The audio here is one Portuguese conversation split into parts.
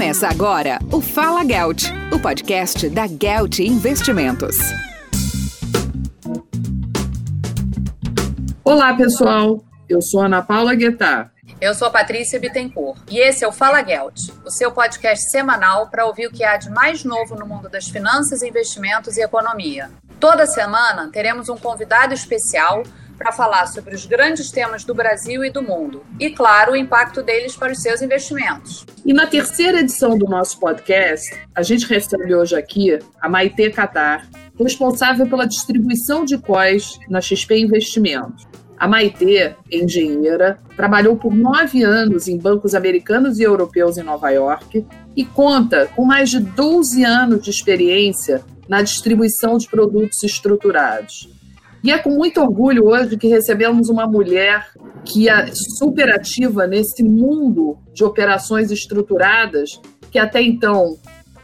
Começa agora o Fala Gelt, o podcast da Gelt Investimentos. Olá, pessoal. Eu sou Ana Paula Guettar. Eu sou Patrícia Bittencourt e esse é o Fala Gelt, o seu podcast semanal para ouvir o que há de mais novo no mundo das finanças, investimentos e economia. Toda semana teremos um convidado especial para falar sobre os grandes temas do Brasil e do mundo e, claro, o impacto deles para os seus investimentos. E na terceira edição do nosso podcast, a gente recebe hoje aqui a Maite Catar, responsável pela distribuição de COIs na XP Investimentos. A Maite, engenheira, trabalhou por nove anos em bancos americanos e europeus em Nova York e conta com mais de 12 anos de experiência na distribuição de produtos estruturados. E é com muito orgulho hoje que recebemos uma mulher que é super ativa nesse mundo de operações estruturadas, que até então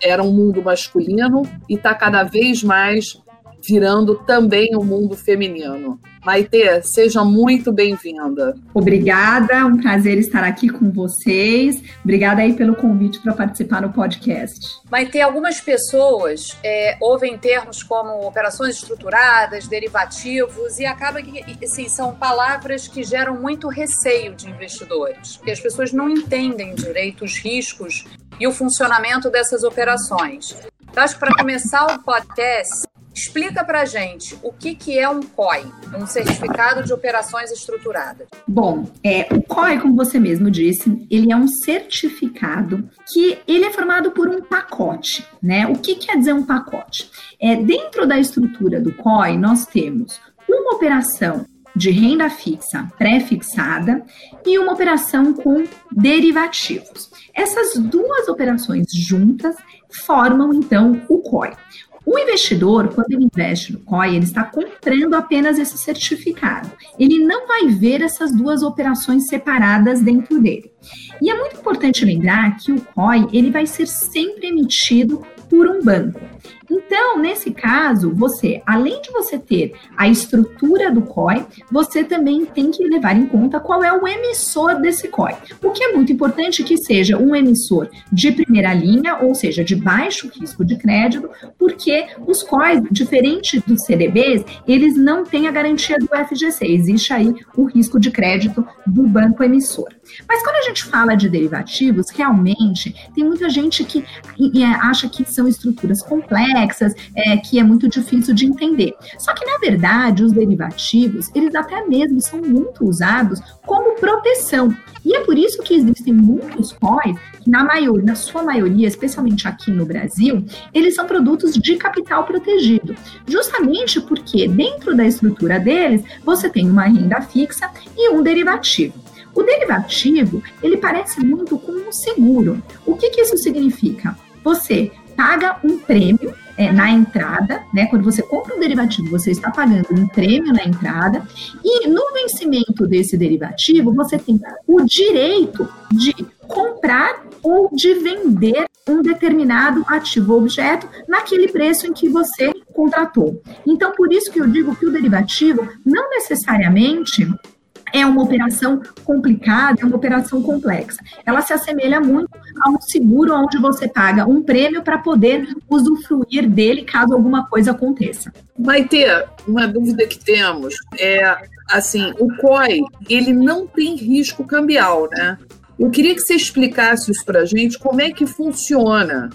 era um mundo masculino e está cada vez mais virando também o um mundo feminino. Maite, seja muito bem-vinda. Obrigada, um prazer estar aqui com vocês. Obrigada aí pelo convite para participar no podcast. Maite, algumas pessoas é, ouvem termos como operações estruturadas, derivativos, e acaba que assim, são palavras que geram muito receio de investidores, porque as pessoas não entendem direito os riscos e o funcionamento dessas operações. Então, acho que para começar o podcast, Explica para gente o que, que é um COI, um certificado de operações estruturadas. Bom, é, o COI, como você mesmo disse, ele é um certificado que ele é formado por um pacote, né? O que quer dizer um pacote? É, dentro da estrutura do COI, nós temos uma operação de renda fixa pré-fixada e uma operação com derivativos. Essas duas operações juntas formam então o COI. O investidor, quando ele investe no COI, ele está comprando apenas esse certificado. Ele não vai ver essas duas operações separadas dentro dele. E é muito importante lembrar que o COI ele vai ser sempre emitido por um banco. Então, nesse caso, você, além de você ter a estrutura do COI, você também tem que levar em conta qual é o emissor desse COI. O que é muito importante que seja um emissor de primeira linha, ou seja, de baixo risco de crédito, porque os COIs, diferente dos CDBs, eles não têm a garantia do FGC. Existe aí o risco de crédito do banco emissor. Mas quando a gente fala de derivativos, realmente tem muita gente que acha que são estruturas complexas, é, que é muito difícil de entender. Só que, na verdade, os derivativos, eles até mesmo são muito usados como proteção. E é por isso que existem muitos COIs que, na, maior, na sua maioria, especialmente aqui no Brasil, eles são produtos de capital protegido. Justamente porque dentro da estrutura deles, você tem uma renda fixa e um derivativo. O derivativo, ele parece muito com um seguro. O que, que isso significa? Você paga um prêmio é, na entrada, né? Quando você compra um derivativo, você está pagando um prêmio na entrada, e no vencimento desse derivativo, você tem o direito de comprar ou de vender um determinado ativo ou objeto naquele preço em que você contratou. Então, por isso que eu digo que o derivativo não necessariamente é uma operação complicada, é uma operação complexa. Ela se assemelha muito a um seguro onde você paga um prêmio para poder usufruir dele caso alguma coisa aconteça. Vai ter uma dúvida que temos é assim, o COI, ele não tem risco cambial, né? Eu queria que você explicasse isso para a gente, como é que funciona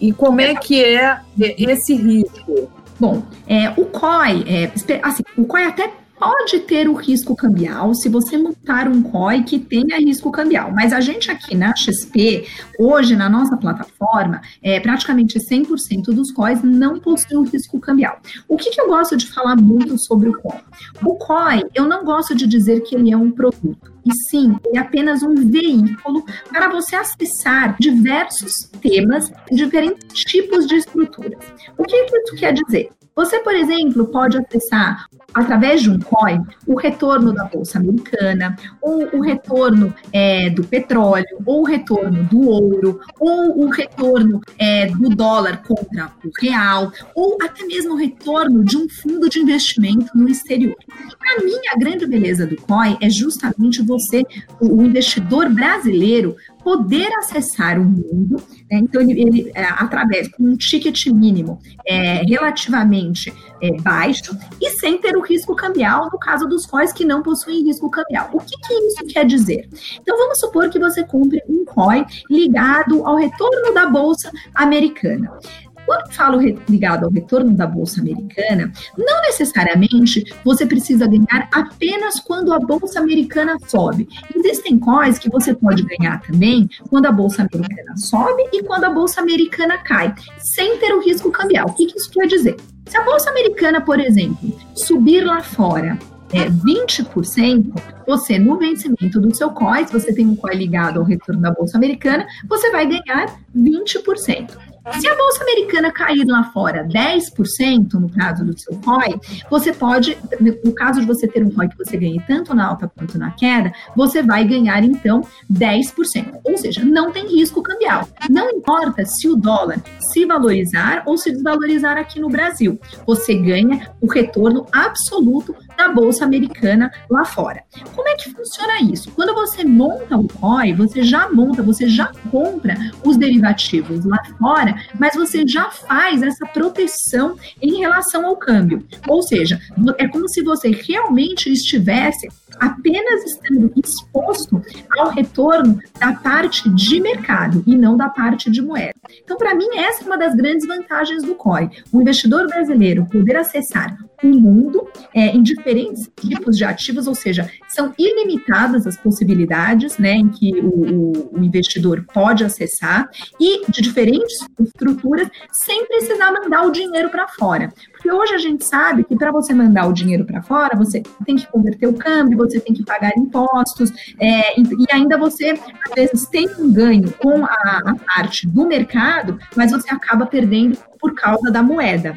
e como é que é esse risco. Bom, é, o COI, é, assim, o COI até Pode ter o risco cambial se você montar um COI que tenha risco cambial, mas a gente aqui na XP, hoje na nossa plataforma, é, praticamente 100% dos COIs não possuem risco cambial. O que, que eu gosto de falar muito sobre o COI? O COI, eu não gosto de dizer que ele é um produto, e sim, ele é apenas um veículo para você acessar diversos temas, diferentes tipos de estruturas. O que isso quer dizer? Você, por exemplo, pode acessar através de um COI o retorno da Bolsa Americana, ou o retorno é, do petróleo, ou o retorno do ouro, ou o retorno é, do dólar contra o real, ou até mesmo o retorno de um fundo de investimento no exterior. Para mim, a grande beleza do COI é justamente você, o investidor brasileiro, poder acessar o mundo. Né? Então, ele, ele é, através com um ticket mínimo é, relativamente é, baixo e sem ter o risco cambial no caso dos COIs que não possuem risco cambial. O que, que isso quer dizer? Então, vamos supor que você compre um COI ligado ao retorno da Bolsa Americana. Quando falo ligado ao retorno da Bolsa Americana, não necessariamente você precisa ganhar apenas quando a Bolsa Americana sobe. Existem coins que você pode ganhar também quando a Bolsa Americana sobe e quando a Bolsa Americana cai, sem ter o risco cambial. O que, que isso quer dizer? Se a Bolsa Americana, por exemplo, subir lá fora é, 20%, você, no vencimento do seu COI, se você tem um COI ligado ao retorno da Bolsa Americana, você vai ganhar 20%. Se a bolsa americana cair lá fora 10%, no caso do seu ROI, você pode, no caso de você ter um ROI que você ganhe tanto na alta quanto na queda, você vai ganhar então 10%. Ou seja, não tem risco cambial. Não importa se o dólar se valorizar ou se desvalorizar aqui no Brasil, você ganha o retorno absoluto da bolsa americana lá fora. Como é que funciona isso? Quando você monta o ROI, você já monta, você já compra os derivativos lá fora mas você já faz essa proteção em relação ao câmbio. Ou seja, é como se você realmente estivesse apenas estando exposto ao retorno da parte de mercado e não da parte de moeda. Então, para mim, essa é uma das grandes vantagens do COI. O investidor brasileiro poder acessar o mundo é, em diferentes tipos de ativos, ou seja, são ilimitadas as possibilidades né, em que o, o, o investidor pode acessar e de diferentes estruturas sem precisar mandar o dinheiro para fora. Porque hoje a gente sabe que para você mandar o dinheiro para fora, você tem que converter o câmbio, você tem que pagar impostos, é, e ainda você, às vezes, tem um ganho com a, a parte do mercado, mas você acaba perdendo por causa da moeda.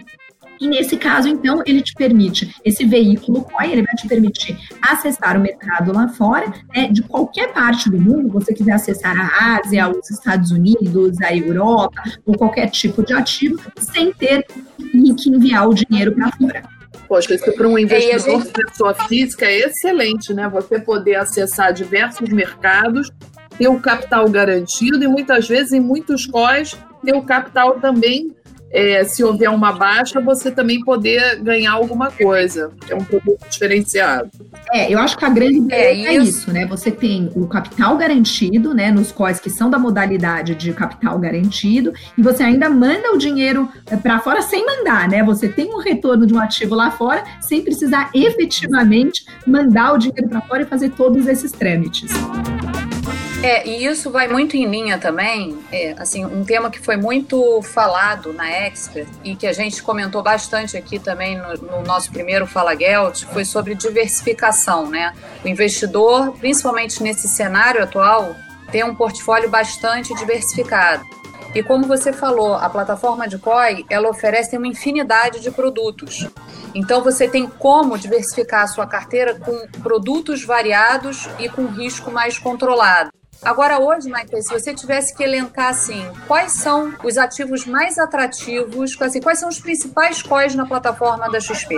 E nesse caso, então, ele te permite, esse veículo COI, ele vai te permitir acessar o mercado lá fora, né, de qualquer parte do mundo, você quiser acessar a Ásia, os Estados Unidos, a Europa, ou qualquer tipo de ativo, sem ter que enviar o dinheiro para fora. Poxa, isso para um é, investidor gente... pessoa física é excelente, né? Você poder acessar diversos mercados, ter o capital garantido e muitas vezes, em muitos COIs, ter o capital também é, se houver uma baixa, você também poder ganhar alguma coisa. É um produto diferenciado. É, eu acho que a grande ideia é, é isso. isso, né? Você tem o capital garantido, né? Nos COIs que são da modalidade de capital garantido, e você ainda manda o dinheiro é, para fora sem mandar, né? Você tem um retorno de um ativo lá fora sem precisar efetivamente mandar o dinheiro para fora e fazer todos esses trâmites. É, e isso vai muito em linha também, é, assim, um tema que foi muito falado na Expert e que a gente comentou bastante aqui também no, no nosso primeiro Fala Gelt, foi sobre diversificação, né? O investidor, principalmente nesse cenário atual, tem um portfólio bastante diversificado. E como você falou, a plataforma de COI, ela oferece uma infinidade de produtos. Então você tem como diversificar a sua carteira com produtos variados e com risco mais controlado. Agora, hoje, Maite, se você tivesse que elencar assim, quais são os ativos mais atrativos, assim, quais são os principais COIs na plataforma da XP?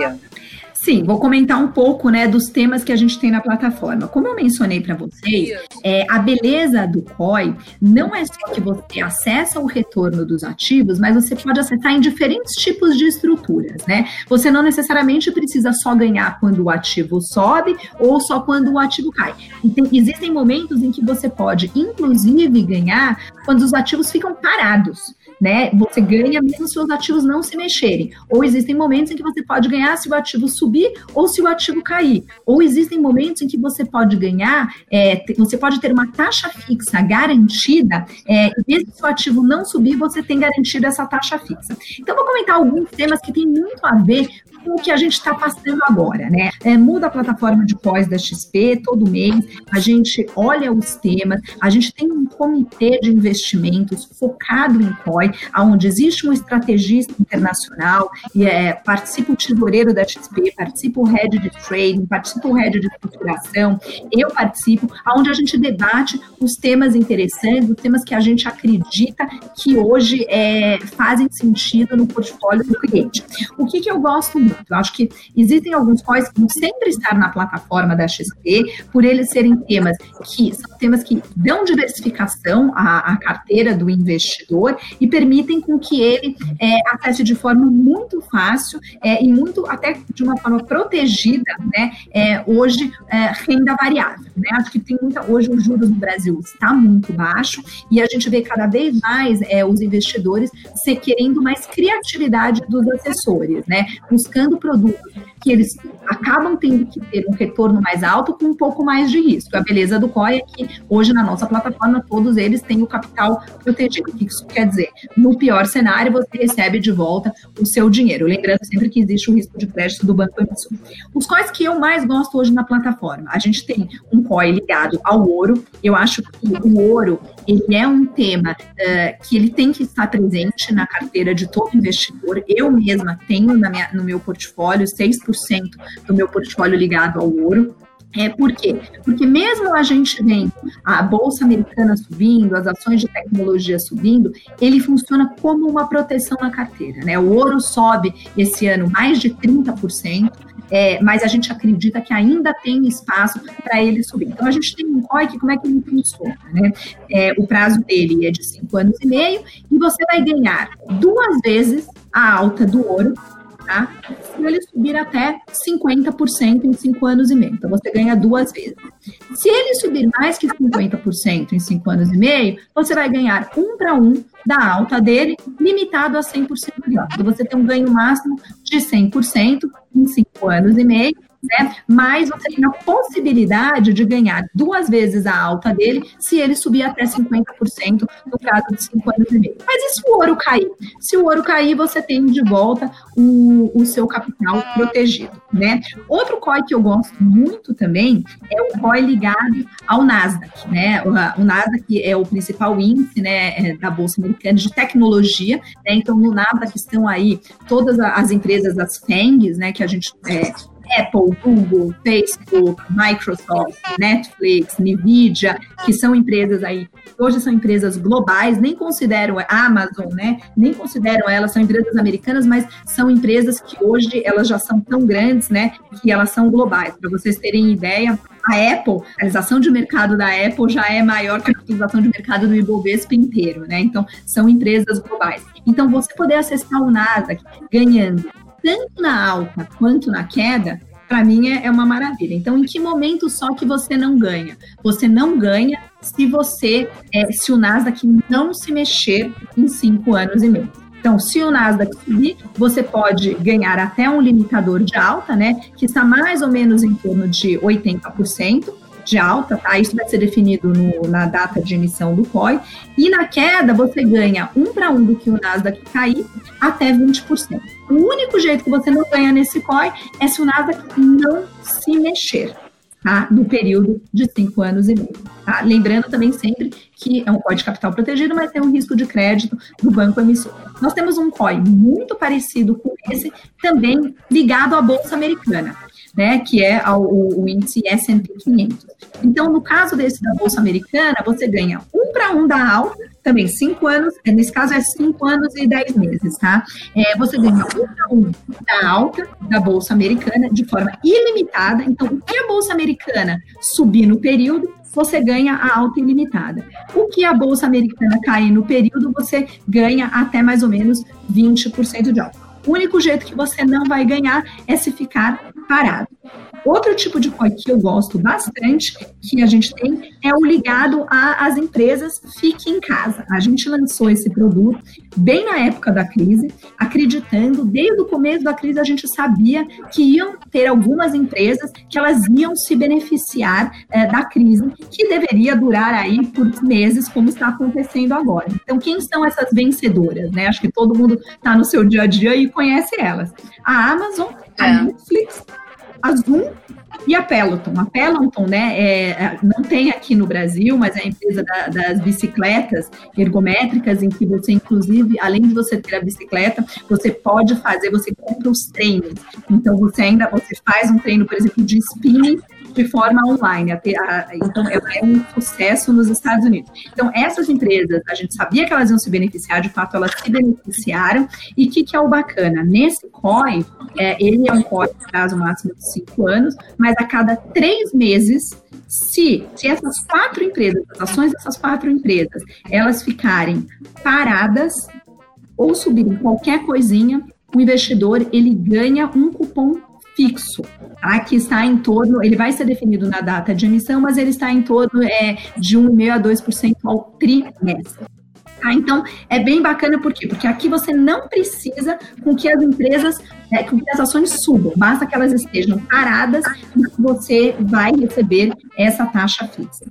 Sim, vou comentar um pouco né, dos temas que a gente tem na plataforma. Como eu mencionei para vocês, é, a beleza do COI não é só que você acessa o retorno dos ativos, mas você pode acessar em diferentes tipos de estruturas, né? Você não necessariamente precisa só ganhar quando o ativo sobe ou só quando o ativo cai. Então, existem momentos em que você pode, inclusive, ganhar quando os ativos ficam parados né? Você ganha mesmo se os ativos não se mexerem. Ou existem momentos em que você pode ganhar se o ativo subir ou se o ativo cair. Ou existem momentos em que você pode ganhar, é, você pode ter uma taxa fixa garantida, é, e mesmo se o ativo não subir, você tem garantido essa taxa fixa. Então, vou comentar alguns temas que têm muito a ver o que a gente está passando agora, né? É, muda a plataforma de pós da XP todo mês, a gente olha os temas, a gente tem um comitê de investimentos focado em COI, onde existe um estrategista internacional, e é, participa o tesoureiro da XP, participa o head de trading, participa o head de estruturação, eu participo, onde a gente debate os temas interessantes, os temas que a gente acredita que hoje é, fazem sentido no portfólio do cliente. O que, que eu gosto muito. Eu acho que existem alguns COIs que vão sempre estar na plataforma da XP, por eles serem temas que são temas que dão diversificação à, à carteira do investidor e permitem com que ele é, acesse de forma muito fácil é, e muito até de uma forma protegida, né? É, hoje é, renda variável, né? Acho que tem muita hoje o juros no Brasil está muito baixo e a gente vê cada vez mais é, os investidores se querendo mais criatividade dos assessores, né? Buscando produtos que eles acabam tendo que ter um retorno mais alto com um pouco mais de risco. A beleza do COI é que hoje na nossa plataforma todos eles têm o capital protegido. O que isso quer dizer? No pior cenário, você recebe de volta o seu dinheiro. Lembrando sempre que existe o risco de crédito do banco emissor. Os COIs que eu mais gosto hoje na plataforma, a gente tem um COI ligado ao ouro. Eu acho que o ouro ele é um tema uh, que ele tem que estar presente na carteira de todo investidor. Eu mesma tenho na minha, no meu 6% do meu portfólio ligado ao ouro. É, por quê? Porque mesmo a gente vendo a bolsa americana subindo, as ações de tecnologia subindo, ele funciona como uma proteção na carteira. Né? O ouro sobe esse ano mais de 30%, é, mas a gente acredita que ainda tem espaço para ele subir. Então a gente tem um COI que como é que ele funciona? Né? É, o prazo dele é de 5 anos e meio e você vai ganhar duas vezes a alta do ouro tá? Se ele subir até 50% em 5 anos e meio. Então, você ganha duas vezes. Se ele subir mais que 50% em 5 anos e meio, você vai ganhar um para um da alta dele, limitado a 100% de alta. Então, você tem um ganho máximo de 100% em 5 anos e meio né? Mas você tem a possibilidade de ganhar duas vezes a alta dele se ele subir até 50% no caso de 5 anos e meio. Mas e se o ouro cair? Se o ouro cair, você tem de volta o, o seu capital protegido, né? Outro COI que eu gosto muito também é o COI ligado ao Nasdaq, né? O, o Nasdaq é o principal índice, né, é, da Bolsa Americana de tecnologia, né? Então, no Nasdaq estão aí todas as empresas, as FANGs, né, que a gente é, Apple, Google, Facebook, Microsoft, Netflix, Nvidia, que são empresas aí, hoje são empresas globais, nem consideram a Amazon, né? Nem consideram elas, são empresas americanas, mas são empresas que hoje elas já são tão grandes, né? Que elas são globais. Para vocês terem ideia, a Apple, a capitalização de mercado da Apple já é maior que a capitalização de mercado do Ibovespa inteiro, né? Então, são empresas globais. Então, você poder acessar o Nasdaq ganhando tanto na alta quanto na queda, para mim é, é uma maravilha. Então, em que momento só que você não ganha? Você não ganha se você, é, se o Nasdaq não se mexer em cinco anos e meio. Então, se o Nasdaq subir, você pode ganhar até um limitador de alta, né? Que está mais ou menos em torno de 80% de alta, tá? Isso vai ser definido no, na data de emissão do COI. E na queda, você ganha um para um do que o Nasdaq cair até 20%. O único jeito que você não ganha nesse COI é se o Nasdaq não se mexer. Tá? no período de cinco anos e meio. Tá? Lembrando também sempre que é um COI de capital protegido, mas tem um risco de crédito do banco emissor. Nós temos um COI muito parecido com esse, também ligado à Bolsa Americana né, que é o, o índice S&P 500. Então, no caso desse da Bolsa Americana, você ganha um para um da alta, também cinco anos, é, nesse caso é cinco anos e dez meses, tá? É, você ganha um para um da alta da Bolsa Americana de forma ilimitada. Então, o que a Bolsa Americana subir no período, você ganha a alta ilimitada. O que a Bolsa Americana cair no período, você ganha até mais ou menos 20% de alta. O único jeito que você não vai ganhar é se ficar parado. Outro tipo de COI que eu gosto bastante, que a gente tem, é o ligado às empresas Fique em Casa. A gente lançou esse produto bem na época da crise, acreditando, desde o começo da crise a gente sabia que iam ter algumas empresas que elas iam se beneficiar é, da crise, que deveria durar aí por meses, como está acontecendo agora. Então, quem são essas vencedoras? Né? Acho que todo mundo está no seu dia a dia e conhece elas. A Amazon, a é. Netflix, a Zoom e a Peloton. A Peloton, né, é, é, não tem aqui no Brasil, mas é a empresa da, das bicicletas ergométricas, em que você, inclusive, além de você ter a bicicleta, você pode fazer, você compra os treinos. Então, você ainda você faz um treino, por exemplo, de spinning de forma online. Então, é um sucesso nos Estados Unidos. Então, essas empresas, a gente sabia que elas iam se beneficiar, de fato, elas se beneficiaram. E o que, que é o bacana? Nesse COI, é, ele é um COI de prazo máximo de cinco anos, mas a cada três meses, se, se essas quatro empresas, as ações dessas quatro empresas, elas ficarem paradas ou subirem qualquer coisinha, o investidor ele ganha um cupom fixo, que está em torno, ele vai ser definido na data de emissão, mas ele está em torno é, de 1,5% a 2% ao trimestre. Tá? Então, é bem bacana, por quê? Porque aqui você não precisa com que as empresas, é, com que as ações subam, basta que elas estejam paradas e você vai receber essa taxa fixa.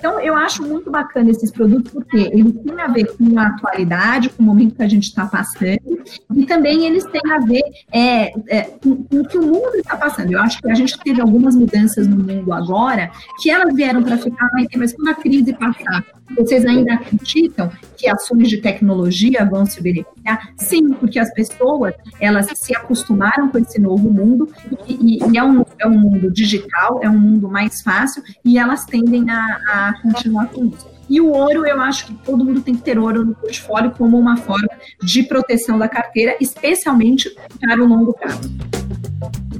Então, eu acho muito bacana esses produtos, porque eles têm a ver com a atualidade, com o momento que a gente está passando, e também eles têm a ver é, é, com, com, o que o mundo está passando. Eu acho que a gente teve algumas mudanças no mundo agora, que elas vieram para ficar, mas quando a crise passar, vocês ainda acreditam que ações de tecnologia vão se beneficiar? Sim, porque as pessoas elas se acostumaram com esse novo mundo e, e é, um, é um mundo digital, é um mundo mais fácil e elas tendem a, a continuar com isso. E o ouro, eu acho que todo mundo tem que ter ouro no portfólio como uma forma de proteção da carteira, especialmente para o longo prazo.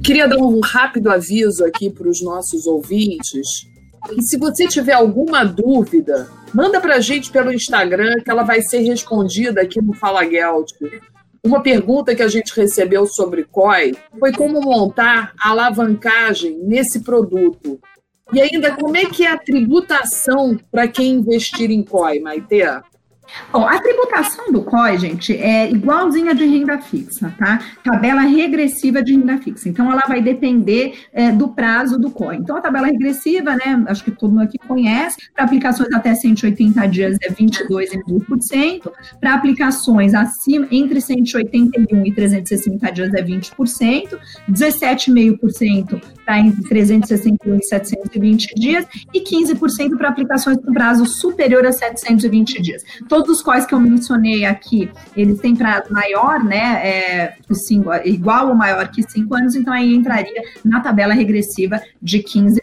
Queria dar um rápido aviso aqui para os nossos ouvintes. E se você tiver alguma dúvida Manda para a gente pelo Instagram que ela vai ser respondida aqui no Fala Gelt. Uma pergunta que a gente recebeu sobre COI foi como montar a alavancagem nesse produto. E ainda, como é que é a tributação para quem investir em COI, Maite? Bom, a tributação do COI, gente, é igualzinha de renda fixa, tá? Tabela regressiva de renda fixa. Então, ela vai depender é, do prazo do COI. Então, a tabela regressiva, né, acho que todo mundo aqui conhece, para aplicações até 180 dias é 22,5%, para aplicações acima, entre 181 e 360 dias é 20%, 17,5% está entre 361 e 720 dias, e 15% para aplicações com prazo superior a 720 dias. Todos os quais que eu mencionei aqui, eles têm prazo maior, né? É, cinco, igual ou maior que 5 anos, então aí entraria na tabela regressiva de 15%.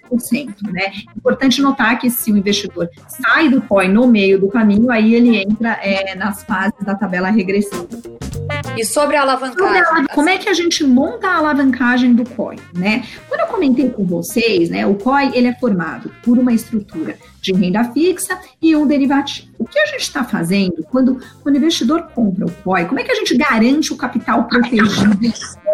Né? Importante notar que se o investidor sai do COI no meio do caminho, aí ele entra é, nas fases da tabela regressiva. E sobre a alavancagem? Sobre a, como é que a gente monta a alavancagem do COI, né? Quando eu comentei com vocês, né, o COI ele é formado por uma estrutura de renda fixa e um derivativo. O que a gente está fazendo quando, quando o investidor compra o COI? Como é que a gente garante o capital protegido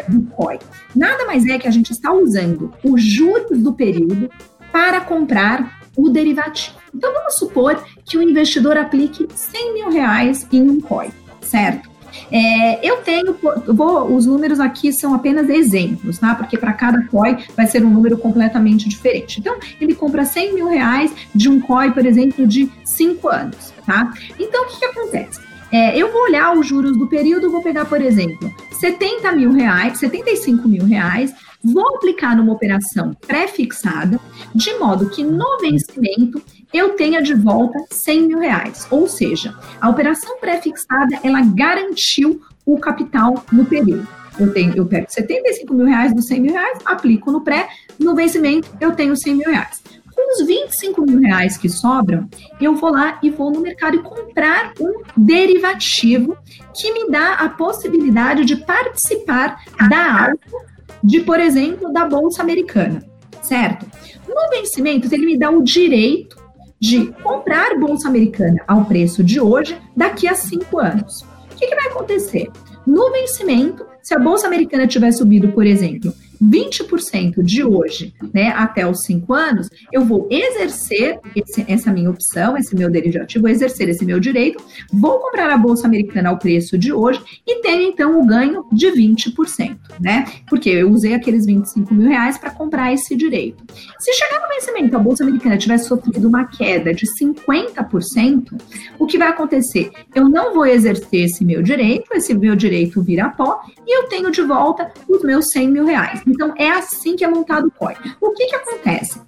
do COI? Nada mais é que a gente está usando os juros do período para comprar o derivativo. Então vamos supor que o investidor aplique 100 mil reais em um COI, certo? É, eu tenho, vou, os números aqui são apenas exemplos, tá? Porque para cada COI vai ser um número completamente diferente. Então, ele compra 100 mil reais de um COI, por exemplo, de 5 anos, tá? Então, o que, que acontece? É, eu vou olhar os juros do período, vou pegar, por exemplo, 70 mil reais, 75 mil reais, vou aplicar numa operação pré-fixada, de modo que no vencimento eu tenha de volta 100 mil reais. Ou seja, a operação pré-fixada, ela garantiu o capital no período. Eu, tenho, eu pego 75 mil reais dos 100 mil reais, aplico no pré, no vencimento eu tenho 100 mil reais. Com os 25 mil reais que sobram, eu vou lá e vou no mercado e comprar um derivativo que me dá a possibilidade de participar da alta de, por exemplo, da Bolsa Americana, certo? No vencimento, ele me dá o direito de comprar bolsa americana ao preço de hoje daqui a cinco anos. O que, que vai acontecer? No vencimento, se a bolsa americana tiver subido, por exemplo, 20% de hoje né, até os 5 anos, eu vou exercer esse, essa minha opção, esse meu derivativo, vou exercer esse meu direito, vou comprar a Bolsa Americana ao preço de hoje e tenho então o ganho de 20%, né? Porque eu usei aqueles 25 mil reais para comprar esse direito. Se chegar no vencimento a Bolsa Americana tiver sofrido uma queda de 50%, o que vai acontecer? Eu não vou exercer esse meu direito, esse meu direito vira pó, e eu tenho de volta os meus 100 mil reais. Então, é assim que é montado o COI. O que, que acontece?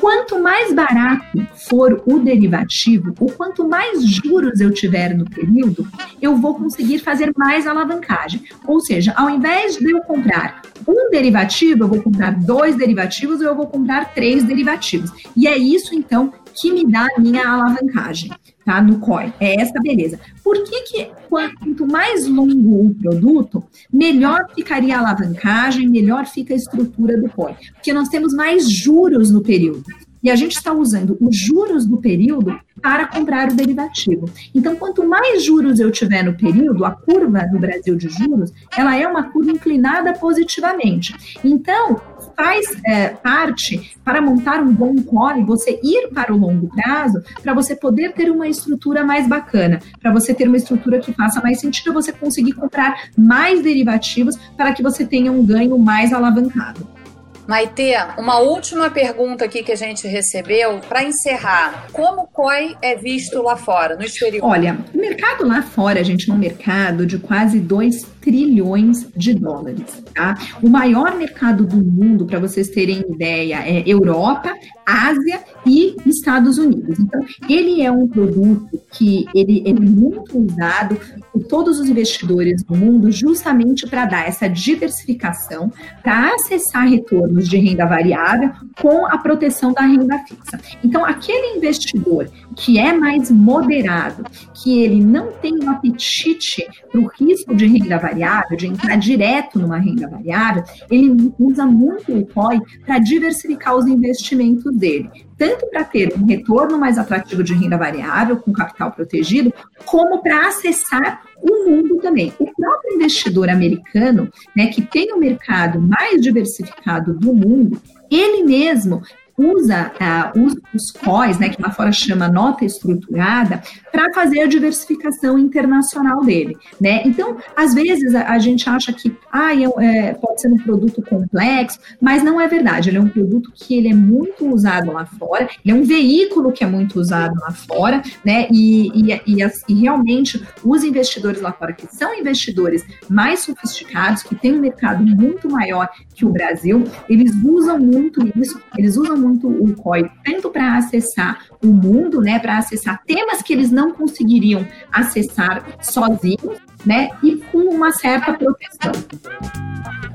Quanto mais barato for o derivativo, ou quanto mais juros eu tiver no período, eu vou conseguir fazer mais alavancagem. Ou seja, ao invés de eu comprar um derivativo, eu vou comprar dois derivativos ou eu vou comprar três derivativos. E é isso, então, que me dá a minha alavancagem, tá? No COI. É essa beleza. Por que, que quanto mais longo o produto, melhor ficaria a alavancagem, melhor fica a estrutura do COI? Porque nós temos mais juros no período. E a gente está usando os juros do período para comprar o derivativo. Então, quanto mais juros eu tiver no período, a curva no Brasil de juros, ela é uma curva inclinada positivamente. Então, faz é, parte para montar um bom core, você ir para o longo prazo, para você poder ter uma estrutura mais bacana, para você ter uma estrutura que faça mais sentido, você conseguir comprar mais derivativos para que você tenha um ganho mais alavancado. Maite, uma última pergunta aqui que a gente recebeu para encerrar. Como o COI é visto lá fora, no exterior? Olha, o mercado lá fora, a gente é um mercado de quase 2 trilhões de dólares. Tá? O maior mercado do mundo, para vocês terem ideia, é Europa, Ásia e Estados Unidos. Então, ele é um produto que ele, é muito usado por todos os investidores do mundo justamente para dar essa diversificação, para acessar retornos de renda variável com a proteção da renda fixa. Então, aquele investidor que é mais moderado, que ele não tem um apetite para o risco de renda variável, de entrar direto numa renda variável, ele usa muito o COI para diversificar os investimentos dele, tanto para ter um retorno mais atrativo de renda variável com capital protegido, como para acessar o mundo também. O próprio investidor americano, né, que tem o mercado mais diversificado do mundo, ele mesmo usa uh, os, COIs, né, que lá fora chama nota estruturada, para fazer a diversificação internacional dele, né? Então, às vezes a, a gente acha que ah, é, pode ser um produto complexo, mas não é verdade. Ele é um produto que ele é muito usado lá fora, ele é um veículo que é muito usado lá fora, né? E, e, e, e realmente os investidores lá fora, que são investidores mais sofisticados, que têm um mercado muito maior que o Brasil, eles usam muito isso, eles usam muito o COI, tanto para acessar o mundo, né, para acessar temas que eles não conseguiriam acessar sozinhos, né, e com uma certa proteção.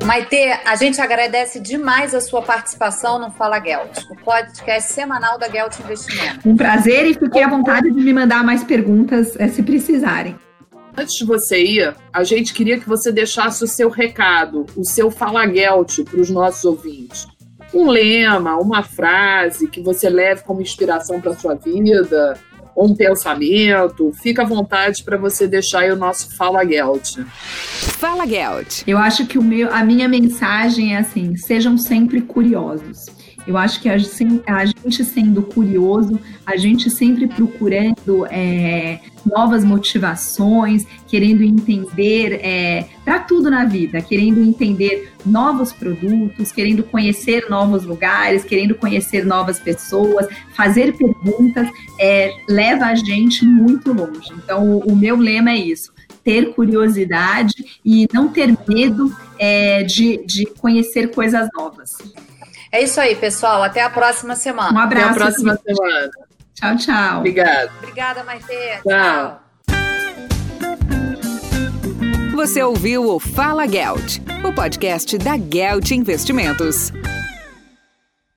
Maite, a gente agradece demais a sua participação no Fala Gelt, o podcast semanal da Gelt Investimento. Um prazer e fiquei à vontade de me mandar mais perguntas eh, se precisarem. Antes de você ir, a gente queria que você deixasse o seu recado, o seu Fala Gelt para os nossos ouvintes um lema, uma frase que você leve como inspiração para sua vida, ou um pensamento, fica à vontade para você deixar aí o nosso Fala Gelt. Fala Gelt. Eu acho que o meu, a minha mensagem é assim: sejam sempre curiosos. Eu acho que a, gente sendo curioso, a gente sempre procurando é, novas motivações, querendo entender é, para tudo na vida, querendo entender novos produtos, querendo conhecer novos lugares, querendo conhecer novas pessoas, fazer perguntas, é, leva a gente muito longe. Então, o, o meu lema é isso ter curiosidade e não ter medo é, de, de conhecer coisas novas. É isso aí, pessoal. Até a próxima semana. Um abraço. Até a próxima semana. Tchau, tchau. Obrigado. Obrigada, Maite. Tchau. Você ouviu o Fala Gelt, o podcast da Gelt Investimentos.